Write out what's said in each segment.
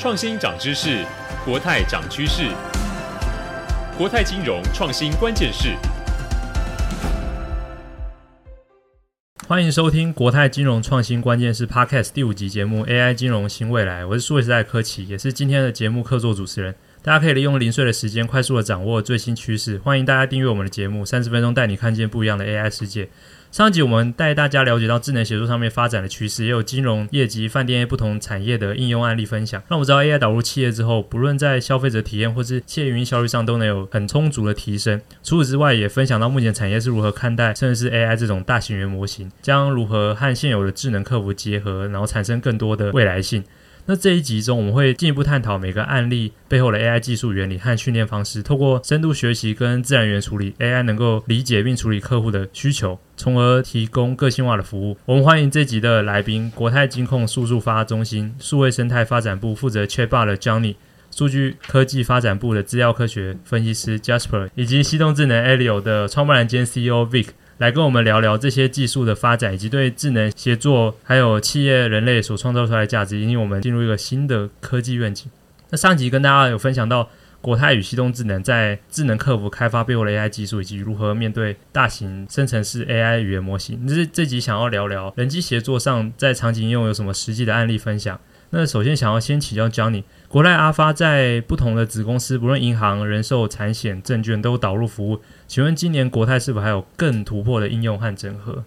创新涨知识，国泰涨趋势。国泰金融创新关键是。欢迎收听国泰金融创新关键是 Podcast 第五集节目 AI 金融新未来。我是数位时代柯奇，也是今天的节目客座主持人。大家可以利用零碎的时间，快速的掌握最新趋势。欢迎大家订阅我们的节目，三十分钟带你看见不一样的 AI 世界。上一集我们带大家了解到智能协作上面发展的趋势，也有金融业及饭店业不同产业的应用案例分享。让我知道 AI 导入企业之后，不论在消费者体验或是企业运营效率上，都能有很充足的提升。除此之外，也分享到目前产业是如何看待，甚至是 AI 这种大型语言模型，将如何和现有的智能客服结合，然后产生更多的未来性。那这一集中，我们会进一步探讨每个案例背后的 AI 技术原理和训练方式，透过深度学习跟自然语言处理，AI 能够理解并处理客户的需求，从而提供个性化的服务。我们欢迎这集的来宾：国泰金控数数发中心数位生态发展部负责 Chatbot 的 Johnny，数据科技发展部的资料科学分析师 Jasper，以及西动智能 Aleo 的创办人兼 CEO Vic。来跟我们聊聊这些技术的发展，以及对智能协作还有企业人类所创造出来的价值，引领我们进入一个新的科技愿景。那上集跟大家有分享到国泰与犀动智能在智能客服开发背后的 AI 技术，以及如何面对大型生成式 AI 语言模型。这这集想要聊聊人机协作上在场景应用有什么实际的案例分享。那首先想要先请教 Johnny，国泰阿发在不同的子公司，不论银行、人寿、产险、证券都导入服务。请问今年国泰是否还有更突破的应用和整合？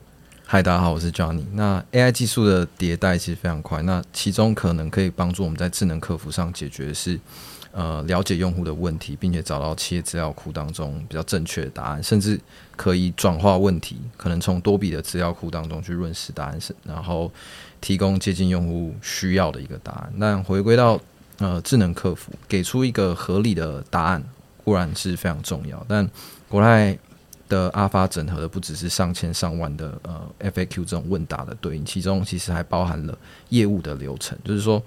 嗨，大家好，我是 Johnny。那 AI 技术的迭代其实非常快，那其中可能可以帮助我们在智能客服上解决的是，呃，了解用户的问题，并且找到企业资料库当中比较正确的答案，甚至可以转化问题，可能从多笔的资料库当中去润饰答案，然后。提供接近用户需要的一个答案。那回归到呃智能客服，给出一个合理的答案固然是非常重要。但国泰的阿发整合的不只是上千上万的呃 FAQ 这种问答的对应，其中其实还包含了业务的流程。就是说，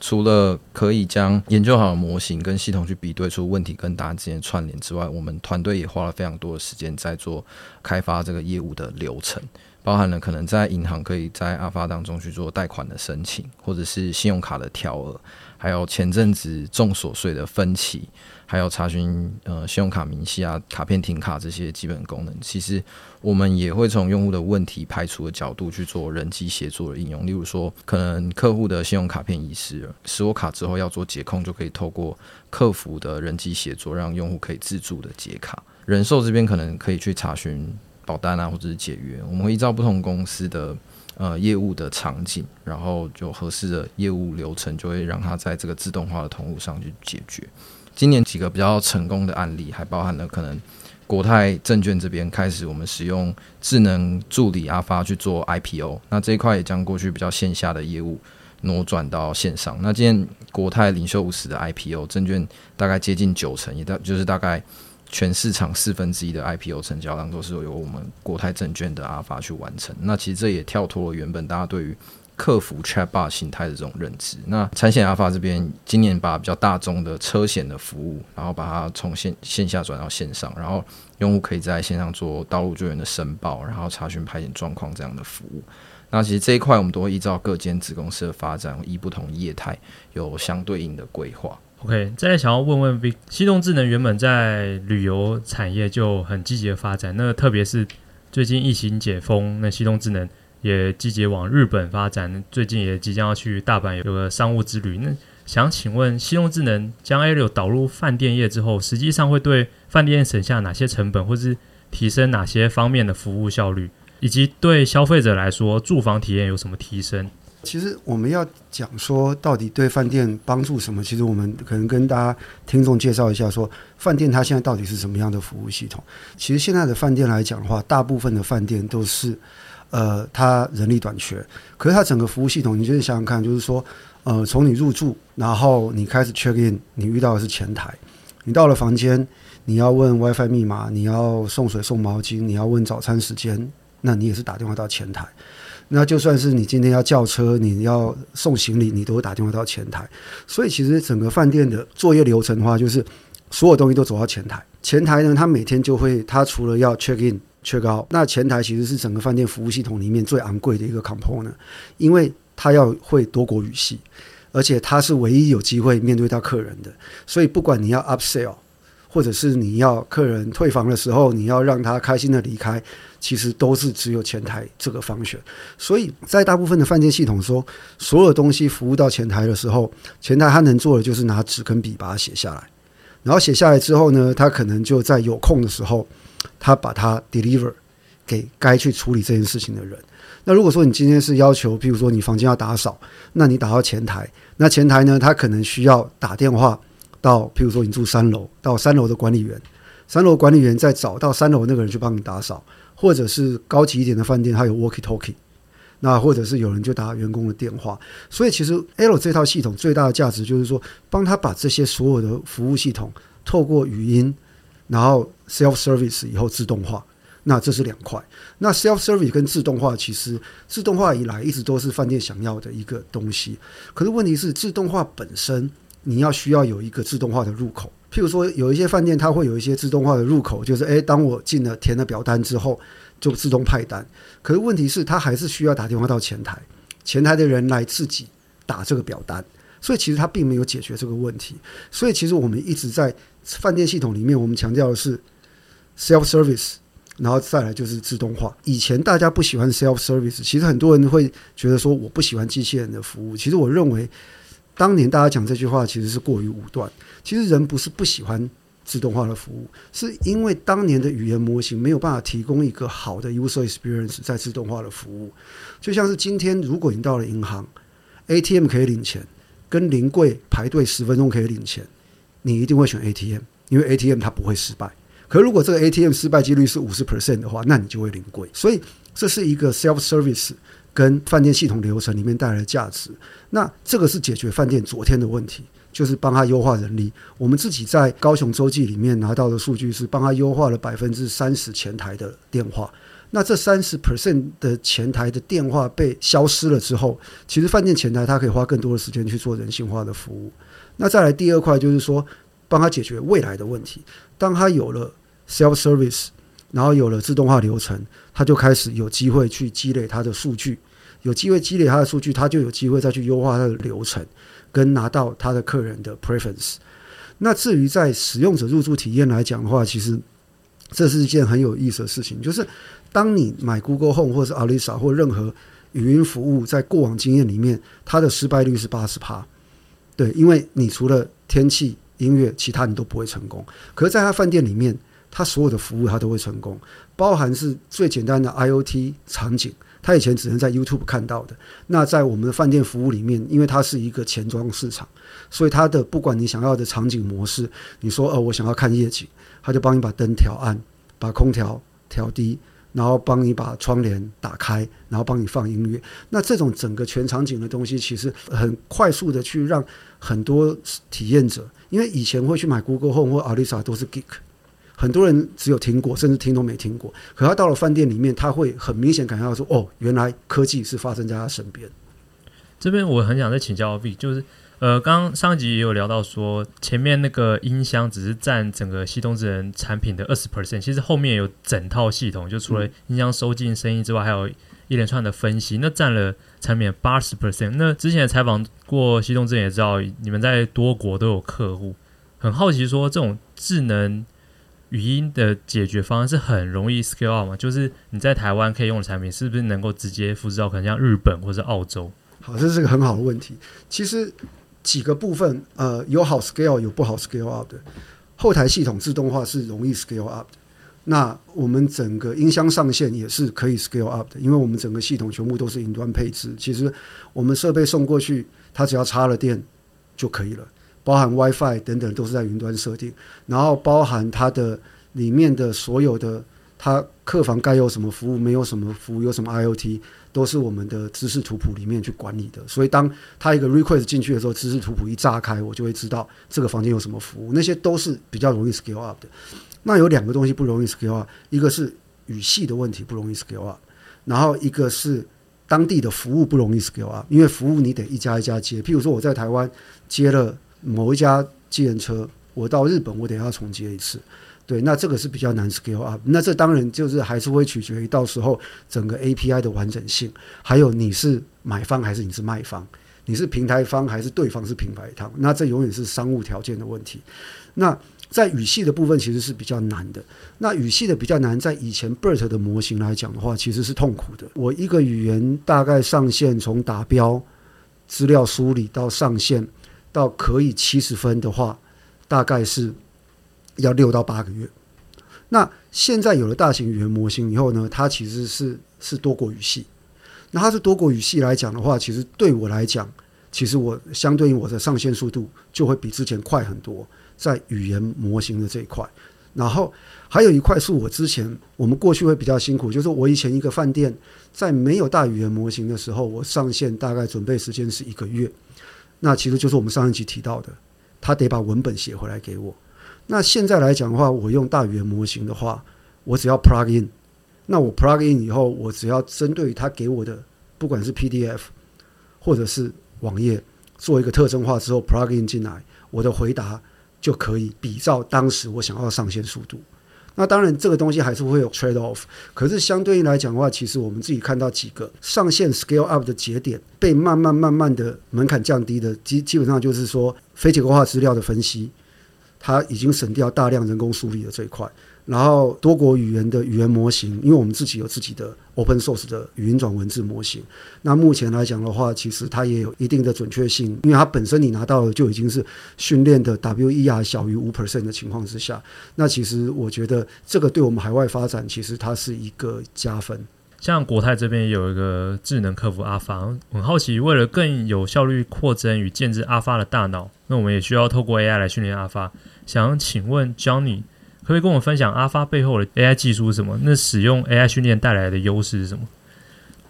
除了可以将研究好的模型跟系统去比对出问题跟答案之间串联之外，我们团队也花了非常多的时间在做开发这个业务的流程。包含了可能在银行可以在阿发当中去做贷款的申请，或者是信用卡的调额，还有前阵子重所税的分期，还有查询呃信用卡明细啊、卡片停卡这些基本功能。其实我们也会从用户的问题排除的角度去做人机协作的应用。例如说，可能客户的信用卡片遗失了，使我卡之后要做解控，就可以透过客服的人机协作，让用户可以自助的解卡。人寿这边可能可以去查询。保单啊，或者是解约，我们会依照不同公司的呃业务的场景，然后就合适的业务流程，就会让它在这个自动化的通路上去解决。今年几个比较成功的案例，还包含了可能国泰证券这边开始我们使用智能助理阿发去做 IPO，那这一块也将过去比较线下的业务挪转到线上。那今天国泰领袖五十的 IPO 证券大概接近九成，也大就是大概。全市场四分之一的 IPO 成交量都是由我们国泰证券的阿发去完成。那其实这也跳脱了原本大家对于客服 Chatbot 形态的这种认知。那产险阿发这边今年把比较大宗的车险的服务，然后把它从线线下转到线上，然后用户可以在线上做道路救援的申报，然后查询排险状况这样的服务。那其实这一块我们都会依照各间子公司的发展，依不同业态有相对应的规划。OK，再来想要问问 Vic，犀动智能原本在旅游产业就很积极的发展，那特别是最近疫情解封，那西动智能也积极往日本发展，最近也即将要去大阪有个商务之旅。那想请问，西动智能将 AI 导入饭店业之后，实际上会对饭店省下哪些成本，或是提升哪些方面的服务效率，以及对消费者来说，住房体验有什么提升？其实我们要讲说，到底对饭店帮助什么？其实我们可能跟大家听众介绍一下，说饭店它现在到底是什么样的服务系统？其实现在的饭店来讲的话，大部分的饭店都是，呃，它人力短缺，可是它整个服务系统，你就是想想看，就是说，呃，从你入住，然后你开始 check in，你遇到的是前台，你到了房间，你要问 WiFi 密码，你要送水送毛巾，你要问早餐时间，那你也是打电话到前台。那就算是你今天要叫车，你要送行李，你都会打电话到前台。所以其实整个饭店的作业流程的话，就是所有东西都走到前台。前台呢，他每天就会，他除了要 check in、check out，那前台其实是整个饭店服务系统里面最昂贵的一个 component，因为他要会多国语系。而且他是唯一有机会面对到客人的。所以不管你要 upsell，或者是你要客人退房的时候，你要让他开心的离开，其实都是只有前台这个方选。所以在大部分的饭店系统说，所有东西服务到前台的时候，前台他能做的就是拿纸跟笔把它写下来，然后写下来之后呢，他可能就在有空的时候，他把它 deliver 给该去处理这件事情的人。那如果说你今天是要求，譬如说你房间要打扫，那你打到前台，那前台呢，他可能需要打电话。到，譬如说你住三楼，到三楼的管理员，三楼管理员再找到三楼那个人去帮你打扫，或者是高级一点的饭店，它有 walkie talkie，那或者是有人就打员工的电话。所以其实 L 这套系统最大的价值就是说，帮他把这些所有的服务系统透过语音，然后 self service 以后自动化。那这是两块。那 self service 跟自动化其实自动化以来一直都是饭店想要的一个东西，可是问题是自动化本身。你要需要有一个自动化的入口，譬如说有一些饭店它会有一些自动化的入口，就是诶，当我进了填了表单之后，就自动派单。可是问题是，它还是需要打电话到前台，前台的人来自己打这个表单，所以其实它并没有解决这个问题。所以其实我们一直在饭店系统里面，我们强调的是 self service，然后再来就是自动化。以前大家不喜欢 self service，其实很多人会觉得说我不喜欢机器人的服务。其实我认为。当年大家讲这句话其实是过于武断。其实人不是不喜欢自动化的服务，是因为当年的语言模型没有办法提供一个好的 user experience 在自动化的服务。就像是今天，如果你到了银行，ATM 可以领钱，跟临柜排队十分钟可以领钱，你一定会选 ATM，因为 ATM 它不会失败。可如果这个 ATM 失败几率是五十 percent 的话，那你就会临柜。所以这是一个 self service。跟饭店系统流程里面带来的价值，那这个是解决饭店昨天的问题，就是帮他优化人力。我们自己在高雄洲际里面拿到的数据是，帮他优化了百分之三十前台的电话。那这三十 percent 的前台的电话被消失了之后，其实饭店前台他可以花更多的时间去做人性化的服务。那再来第二块就是说，帮他解决未来的问题。当他有了 self service。然后有了自动化流程，他就开始有机会去积累他的数据，有机会积累他的数据，他就有机会再去优化他的流程，跟拿到他的客人的 preference。那至于在使用者入住体验来讲的话，其实这是一件很有意思的事情，就是当你买 Google Home 或是 Alisa 或任何语音服务，在过往经验里面，它的失败率是八十趴。对，因为你除了天气、音乐，其他你都不会成功。可是在他饭店里面。他所有的服务他都会成功，包含是最简单的 IoT 场景，他以前只能在 YouTube 看到的。那在我们的饭店服务里面，因为它是一个钱庄市场，所以它的不管你想要的场景模式，你说哦，我想要看夜景，他就帮你把灯调暗，把空调调低，然后帮你把窗帘打开，然后帮你放音乐。那这种整个全场景的东西，其实很快速的去让很多体验者，因为以前会去买 Google Home 或 Alisa 都是 Geek。很多人只有听过，甚至听都没听过。可他到了饭店里面，他会很明显感觉到说：“哦，原来科技是发生在他身边。”这边我很想再请教 V，就是呃，刚刚上集也有聊到说，前面那个音箱只是占整个西东智能产品的二十 percent，其实后面有整套系统，就除了音箱收进声音之外，还有一连串的分析，那占了产品八十 percent。那之前采访过西东智能也知道，你们在多国都有客户，很好奇说这种智能。语音的解决方案是很容易 scale out 吗？就是你在台湾可以用的产品，是不是能够直接复制到可能像日本或者澳洲？好，这是个很好的问题。其实几个部分，呃，有好 scale，有不好 scale up 的。后台系统自动化是容易 scale up 的。那我们整个音箱上线也是可以 scale up 的，因为我们整个系统全部都是云端配置。其实我们设备送过去，它只要插了电就可以了。包含 WiFi 等等都是在云端设定，然后包含它的里面的所有的，它客房该有什么服务，没有什么服务，有什么 IoT，都是我们的知识图谱里面去管理的。所以当它一个 request 进去的时候，知识图谱一炸开，我就会知道这个房间有什么服务。那些都是比较容易 scale up 的。那有两个东西不容易 scale up，一个是语系的问题不容易 scale up，然后一个是当地的服务不容易 scale up，因为服务你得一家一家接。譬如说我在台湾接了。某一家计程车，我到日本我得要重接一次，对，那这个是比较难 scale up。那这当然就是还是会取决于到时候整个 API 的完整性，还有你是买方还是你是卖方，你是平台方还是对方是平台方，那这永远是商务条件的问题。那在语系的部分其实是比较难的。那语系的比较难，在以前 BERT 的模型来讲的话，其实是痛苦的。我一个语言大概上线从打标、资料梳理到上线，到可以七十分的话，大概是要六到八个月。那现在有了大型语言模型以后呢，它其实是是多国语系。那它是多国语系来讲的话，其实对我来讲，其实我相对于我的上线速度就会比之前快很多。在语言模型的这一块，然后还有一块是我之前我们过去会比较辛苦，就是我以前一个饭店在没有大语言模型的时候，我上线大概准备时间是一个月。那其实就是我们上一集提到的，他得把文本写回来给我。那现在来讲的话，我用大语言模型的话，我只要 plug in，那我 plug in 以后，我只要针对于他给我的，不管是 PDF 或者是网页，做一个特征化之后 plug in 进来，我的回答。就可以比照当时我想要上线速度。那当然，这个东西还是会有 trade off。可是相对应来讲的话，其实我们自己看到几个上线 scale up 的节点被慢慢慢慢的门槛降低的，基基本上就是说非结构化资料的分析，它已经省掉大量人工梳理的这一块。然后多国语言的语言模型，因为我们自己有自己的 open source 的语音转文字模型，那目前来讲的话，其实它也有一定的准确性，因为它本身你拿到的就已经是训练的 WER 小于五 percent 的情况之下，那其实我觉得这个对我们海外发展其实它是一个加分。像国泰这边有一个智能客服阿发，很好奇，为了更有效率扩增与建置阿发的大脑，那我们也需要透过 AI 来训练阿发。想请问 Johnny。可以跟我分享阿发背后的 AI 技术是什么？那使用 AI 训练带来的优势是什么？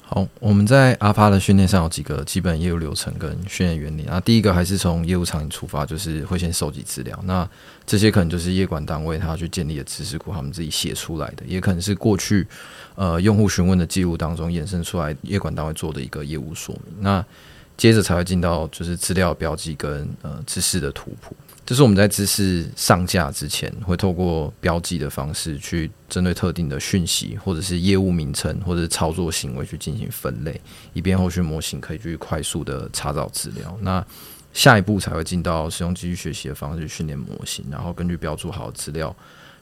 好，我们在阿发的训练上有几个基本业务流程跟训练原理啊。第一个还是从业务场景出发，就是会先收集资料。那这些可能就是业管单位他去建立的知识库，他们自己写出来的，也可能是过去呃用户询问的记录当中衍生出来业管单位做的一个业务说明。那接着才会进到就是资料标记跟呃知识的图谱。就是我们在知识上架之前，会透过标记的方式去针对特定的讯息，或者是业务名称，或者是操作行为去进行分类，以便后续模型可以去快速的查找资料。那下一步才会进到使用机器学习的方式训练模型，然后根据标注好的资料，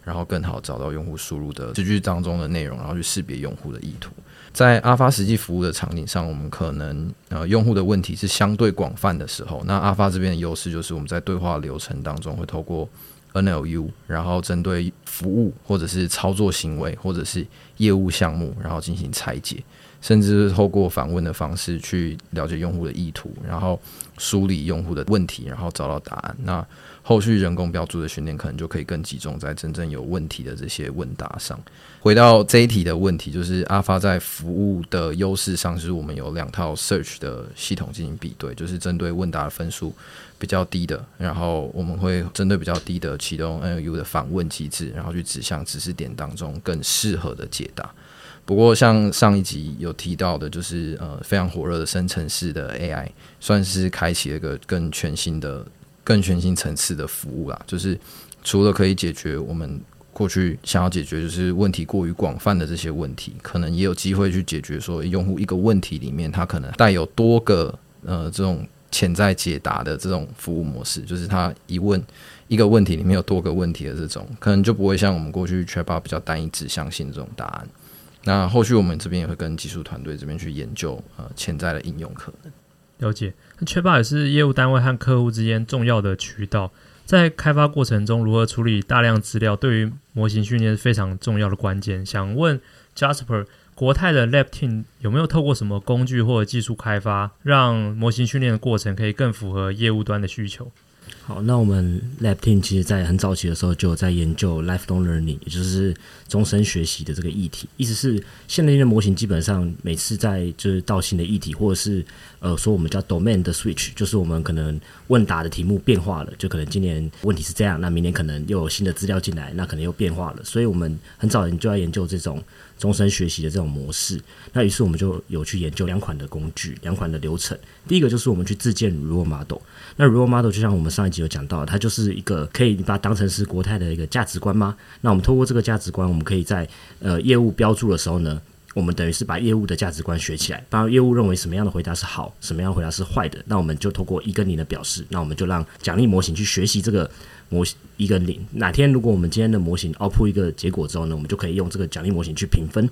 然后更好找到用户输入的词句当中的内容，然后去识别用户的意图。在阿发实际服务的场景上，我们可能呃用户的问题是相对广泛的时候，那阿发这边的优势就是我们在对话流程当中会透过 NLU，然后针对服务或者是操作行为或者是业务项目，然后进行拆解，甚至是透过访问的方式去了解用户的意图，然后梳理用户的问题，然后找到答案。那后续人工标注的训练可能就可以更集中在真正有问题的这些问答上。回到这一题的问题，就是阿发在服务的优势上，是我们有两套 search 的系统进行比对，就是针对问答的分数比较低的，然后我们会针对比较低的启动 NLU 的访问机制，然后去指向知识点当中更适合的解答。不过像上一集有提到的，就是呃非常火热的生成式的 AI，算是开启了一个更全新的。更全新层次的服务啦，就是除了可以解决我们过去想要解决，就是问题过于广泛的这些问题，可能也有机会去解决说，用户一个问题里面，它可能带有多个呃这种潜在解答的这种服务模式，就是他一问一个问题里面有多个问题的这种，可能就不会像我们过去 c h a t b o 比较单一指向性这种答案。那后续我们这边也会跟技术团队这边去研究呃潜在的应用可能。了解，那 Chatbot 也是业务单位和客户之间重要的渠道，在开发过程中如何处理大量资料，对于模型训练是非常重要的关键。想问 Jasper，国泰的 Lab Team 有没有透过什么工具或者技术开发，让模型训练的过程可以更符合业务端的需求？好，那我们 Lab Team 其实在很早期的时候就有在研究 Lifelong Learning，也就是终身学习的这个议题。意思是，现在的模型基本上每次在就是到新的议题，或者是呃说我们叫 Domain 的 Switch，就是我们可能问答的题目变化了，就可能今年问题是这样，那明年可能又有新的资料进来，那可能又变化了。所以我们很早就要研究这种终身学习的这种模式。那于是我们就有去研究两款的工具，两款的流程。第一个就是我们去自建 Role Model。那 Role Model 就像我们上一集有讲到，它就是一个可以把它当成是国泰的一个价值观吗？那我们透过这个价值观，我们可以在呃业务标注的时候呢，我们等于是把业务的价值观学起来，把业务认为什么样的回答是好，什么样的回答是坏的，那我们就透过一跟零的表示，那我们就让奖励模型去学习这个模型一跟零。哪天如果我们今天的模型 output 一个结果之后呢，我们就可以用这个奖励模型去评分。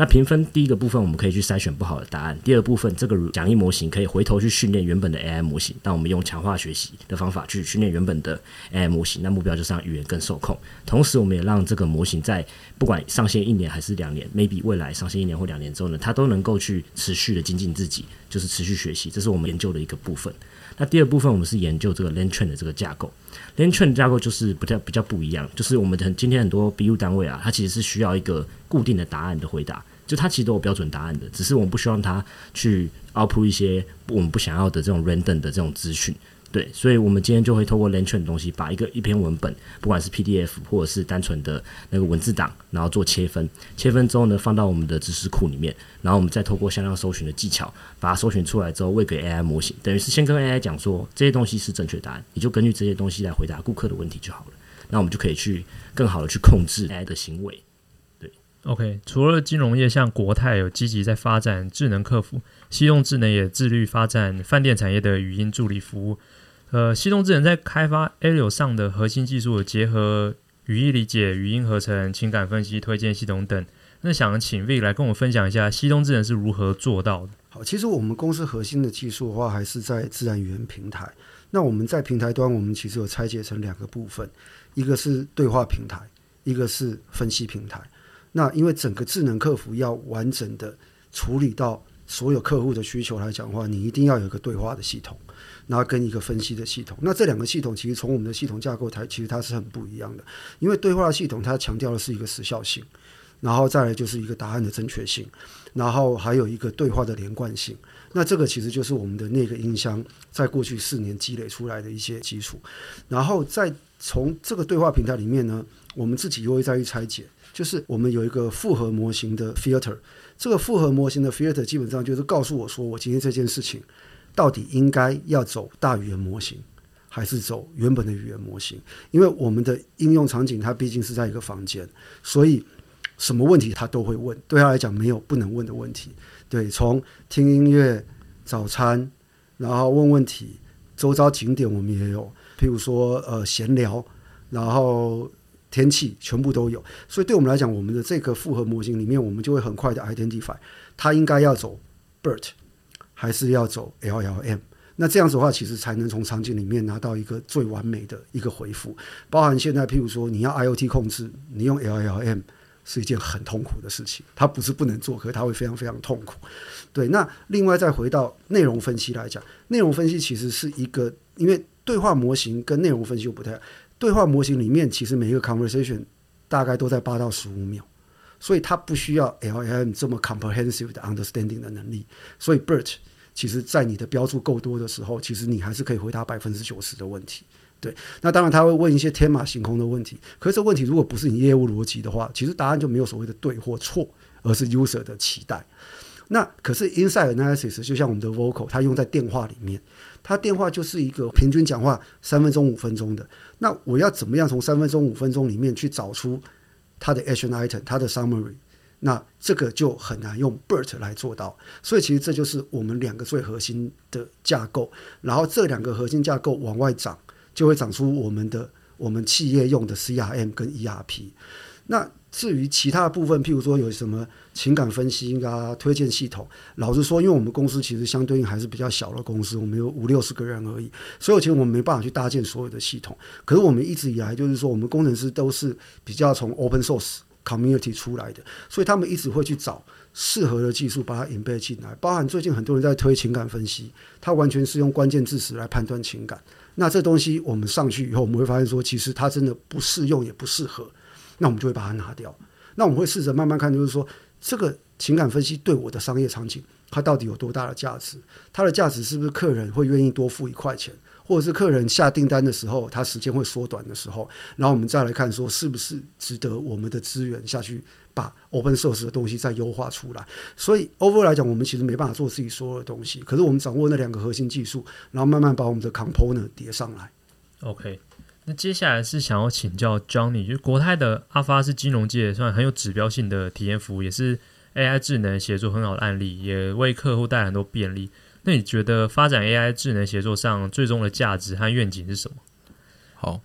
那评分第一个部分，我们可以去筛选不好的答案；第二部分，这个讲义模型可以回头去训练原本的 AI 模型。那我们用强化学习的方法去训练原本的 AI 模型，那目标就是让语言更受控。同时，我们也让这个模型在不管上线一年还是两年，maybe 未来上线一年或两年之后呢，它都能够去持续的精进自己，就是持续学习。这是我们研究的一个部分。那第二部分，我们是研究这个 LangChain 的这个架构。LangChain 架构就是比较比较不一样，就是我们很今天很多 BU 单位啊，它其实是需要一个固定的答案的回答。就它其实都有标准答案的，只是我们不希望它去 output 一些我们不想要的这种 random 的这种资讯，对，所以我们今天就会透过 l a n c h e r 的东西，把一个一篇文本，不管是 PDF 或者是单纯的那个文字档，然后做切分，切分之后呢，放到我们的知识库里面，然后我们再透过向量搜寻的技巧，把它搜寻出来之后，喂给 AI 模型，等于是先跟 AI 讲说这些东西是正确答案，你就根据这些东西来回答顾客的问题就好了，那我们就可以去更好的去控制 AI 的行为。对 OK，除了金融业，像国泰有积极在发展智能客服，西用智能也致力发展饭店产业的语音助理服务。呃，西东智能在开发 Aleo 上的核心技术，结合语义理解、语音合成、情感分析、推荐系统等。那想请 V 来跟我分享一下，西东智能是如何做到的？好，其实我们公司核心的技术的话，还是在自然语言平台。那我们在平台端，我们其实有拆解成两个部分，一个是对话平台，一个是分析平台。那因为整个智能客服要完整的处理到所有客户的需求来讲的话，你一定要有一个对话的系统，然后跟一个分析的系统。那这两个系统其实从我们的系统架构台，其实它是很不一样的。因为对话系统它强调的是一个时效性，然后再来就是一个答案的正确性，然后还有一个对话的连贯性。那这个其实就是我们的那个音箱在过去四年积累出来的一些基础。然后再从这个对话平台里面呢，我们自己又会再去拆解。就是我们有一个复合模型的 filter，这个复合模型的 filter 基本上就是告诉我说，我今天这件事情到底应该要走大语言模型，还是走原本的语言模型？因为我们的应用场景它毕竟是在一个房间，所以什么问题他都会问，对他来讲没有不能问的问题。对，从听音乐、早餐，然后问问题，周遭景点我们也有，譬如说呃闲聊，然后。天气全部都有，所以对我们来讲，我们的这个复合模型里面，我们就会很快的 identify 它应该要走 BERT 还是要走 LLM。那这样子的话，其实才能从场景里面拿到一个最完美的一个回复。包含现在，譬如说你要 IoT 控制，你用 LLM 是一件很痛苦的事情。它不是不能做，可是它会非常非常痛苦。对，那另外再回到内容分析来讲，内容分析其实是一个，因为对话模型跟内容分析又不太。对话模型里面，其实每一个 conversation 大概都在八到十五秒，所以它不需要 LLM 这么 comprehensive 的 understanding 的能力。所以 BERT 其实在你的标注够多的时候，其实你还是可以回答百分之九十的问题。对，那当然他会问一些天马行空的问题，可是这问题如果不是你业务逻辑的话，其实答案就没有所谓的对或错，而是 user 的期待。那可是 insight analysis 就像我们的 vocal，它用在电话里面。他电话就是一个平均讲话三分钟五分钟的，那我要怎么样从三分钟五分钟里面去找出他的 action item，他的 summary？那这个就很难用 BERT 来做到。所以其实这就是我们两个最核心的架构。然后这两个核心架构往外长，就会长出我们的我们企业用的 CRM 跟 ERP。那至于其他的部分，譬如说有什么情感分析啊、推荐系统，老实说，因为我们公司其实相对应还是比较小的公司，我们有五六十个人而已，所以其实我们没办法去搭建所有的系统。可是我们一直以来就是说，我们工程师都是比较从 open source community 出来的，所以他们一直会去找适合的技术，把它 embed 进来。包含最近很多人在推情感分析，它完全是用关键字词来判断情感。那这东西我们上去以后，我们会发现说，其实它真的不适用，也不适合。那我们就会把它拿掉。那我们会试着慢慢看，就是说这个情感分析对我的商业场景，它到底有多大的价值？它的价值是不是客人会愿意多付一块钱，或者是客人下订单的时候，他时间会缩短的时候？然后我们再来看，说是不是值得我们的资源下去把 open source 的东西再优化出来？所以 over 来讲，我们其实没办法做自己所有的东西，可是我们掌握那两个核心技术，然后慢慢把我们的 component 叠上来。OK。那接下来是想要请教 Johnny，就是国泰的阿发是金融界算很有指标性的体验服务，也是 AI 智能协作很好的案例，也为客户带来很多便利。那你觉得发展 AI 智能协作上最终的价值和愿景是什么？好，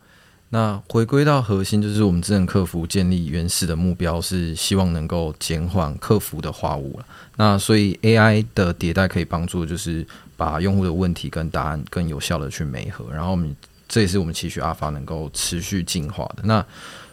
那回归到核心，就是我们智能客服建立原始的目标是希望能够减缓客服的话务了。那所以 AI 的迭代可以帮助，就是把用户的问题跟答案更有效的去媒合。然后我们这也是我们期许阿发能够持续进化的。那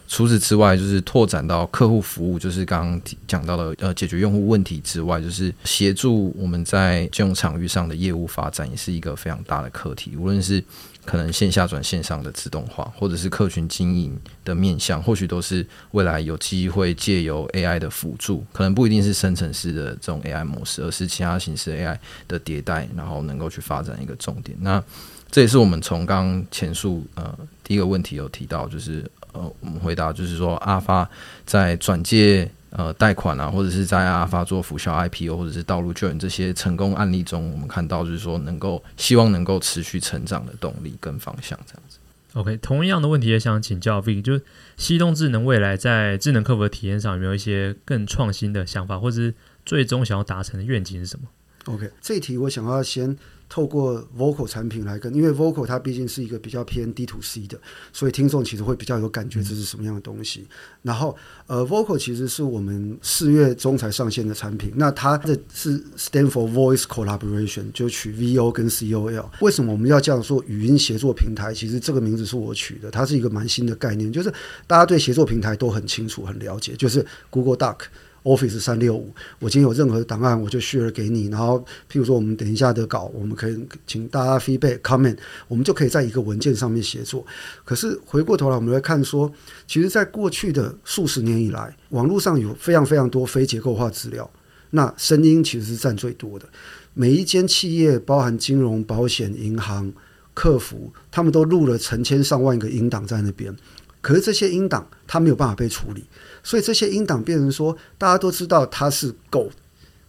除此之外，就是拓展到客户服务，就是刚刚讲到的，呃，解决用户问题之外，就是协助我们在金融场域上的业务发展，也是一个非常大的课题。无论是可能线下转线上的自动化，或者是客群经营的面向，或许都是未来有机会借由 AI 的辅助，可能不一定是生成式的这种 AI 模式，而是其他形式 AI 的迭代，然后能够去发展一个重点。那这也是我们从刚刚前述呃第一个问题有提到，就是。呃，我们回答就是说，阿发在转介呃贷款啊，或者是在阿发做辅销 IPO，或者是道路救援这些成功案例中，我们看到就是说，能够希望能够持续成长的动力跟方向这样子。OK，同样的问题也想请教 Vic，就是西东智能未来在智能客服的体验上有没有一些更创新的想法，或者是最终想要达成的愿景是什么？OK，这一题我想要先。透过 Vocal 产品来跟，因为 Vocal 它毕竟是一个比较偏 D to C 的，所以听众其实会比较有感觉这是什么样的东西。然后，呃，Vocal 其实是我们四月中才上线的产品，那它的是 Stand for Voice Collaboration，就取 VO 跟 COL。为什么我们要这样说语音协作平台？其实这个名字是我取的，它是一个蛮新的概念，就是大家对协作平台都很清楚、很了解，就是 Google Doc。Office 三六五，我今天有任何档案，我就 share 给你。然后，譬如说，我们等一下的稿，我们可以请大家 feedback comment，我们就可以在一个文件上面协作。可是回过头来，我们来看说，其实，在过去的数十年以来，网络上有非常非常多非结构化资料，那声音其实是占最多的。每一间企业，包含金融、保险、银行、客服，他们都录了成千上万个音档在那边。可是这些音档，它没有办法被处理。所以这些音档变成说，大家都知道它是 Gold，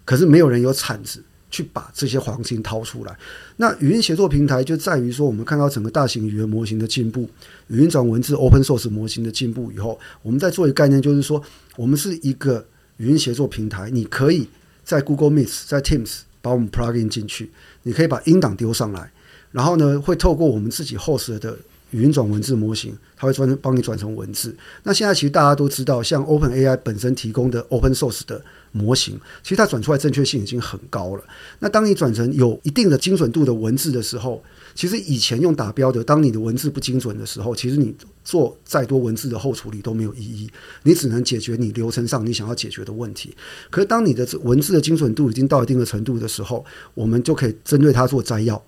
可是没有人有铲子去把这些黄金掏出来。那语音协作平台就在于说，我们看到整个大型语言模型的进步，语音转文字 Open Source 模型的进步以后，我们在做一个概念，就是说，我们是一个语音协作平台，你可以在 Google Meet、在 Teams 把我们 plugin 进去，你可以把音档丢上来，然后呢，会透过我们自己 host 的。语音转文字模型，它会专帮你转成文字。那现在其实大家都知道，像 OpenAI 本身提供的 Open Source 的模型，其实它转出来正确性已经很高了。那当你转成有一定的精准度的文字的时候，其实以前用打标的，当你的文字不精准的时候，其实你做再多文字的后处理都没有意义，你只能解决你流程上你想要解决的问题。可是当你的文字的精准度已经到一定的程度的时候，我们就可以针对它做摘要。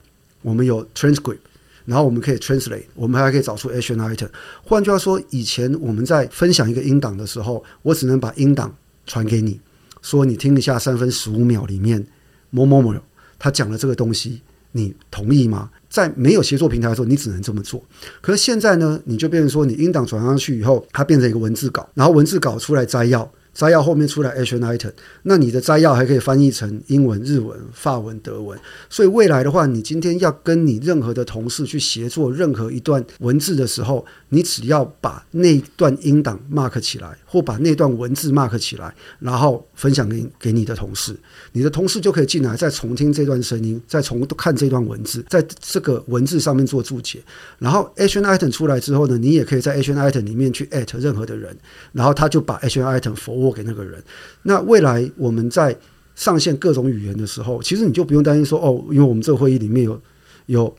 我们有 Transcript。然后我们可以 translate，我们还可以找出 action item。换句话说，以前我们在分享一个音档的时候，我只能把音档传给你，说你听一下三分十五秒里面某某某他讲了这个东西，你同意吗？在没有协作平台的时候，你只能这么做。可是现在呢，你就变成说，你音档转上去以后，它变成一个文字稿，然后文字稿出来摘要。摘要后面出来 action item，那你的摘要还可以翻译成英文、日文、法文、德文。所以未来的话，你今天要跟你任何的同事去协作任何一段文字的时候，你只要把那段音档 mark 起来，或把那段文字 mark 起来，然后分享给给你的同事，你的同事就可以进来再重听这段声音，再重看这段文字，在这个文字上面做注解。然后 action item 出来之后呢，你也可以在 action item 里面去 at 任何的人，然后他就把 action item for 握给那个人。那未来我们在上线各种语言的时候，其实你就不用担心说哦，因为我们这个会议里面有有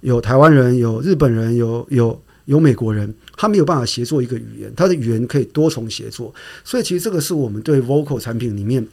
有台湾人、有日本人、有有有美国人，他没有办法协作一个语言，他的语言可以多重协作。所以其实这个是我们对 Vocal 产品里面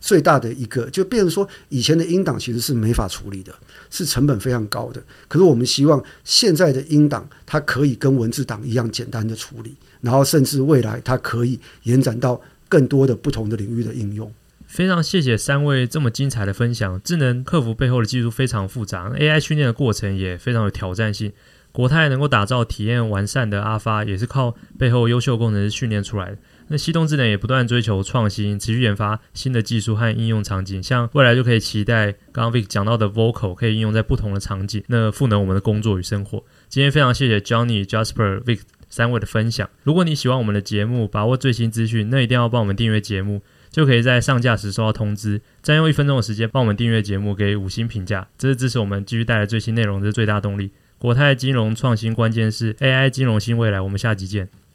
最大的一个，就变成说以前的音档其实是没法处理的，是成本非常高的。可是我们希望现在的音档它可以跟文字档一样简单的处理，然后甚至未来它可以延展到。更多的不同的领域的应用。非常谢谢三位这么精彩的分享。智能客服背后的技术非常复杂，AI 训练的过程也非常有挑战性。国泰能够打造体验完善的阿发，也是靠背后优秀工程师训练出来的。那西东智能也不断追求创新，持续研发新的技术和应用场景。像未来就可以期待刚刚 Vic 讲到的 Vocal 可以应用在不同的场景，那赋能我们的工作与生活。今天非常谢谢 Johnny、Jasper、Vic。三位的分享。如果你喜欢我们的节目，把握最新资讯，那一定要帮我们订阅节目。就可以在上架时收到通知。占用一分钟的时间，帮我们订阅节目，给五星评价，这是支持我们继续带来最新内容的最大动力。国泰金融创新，关键是 AI 金融新未来。我们下集见。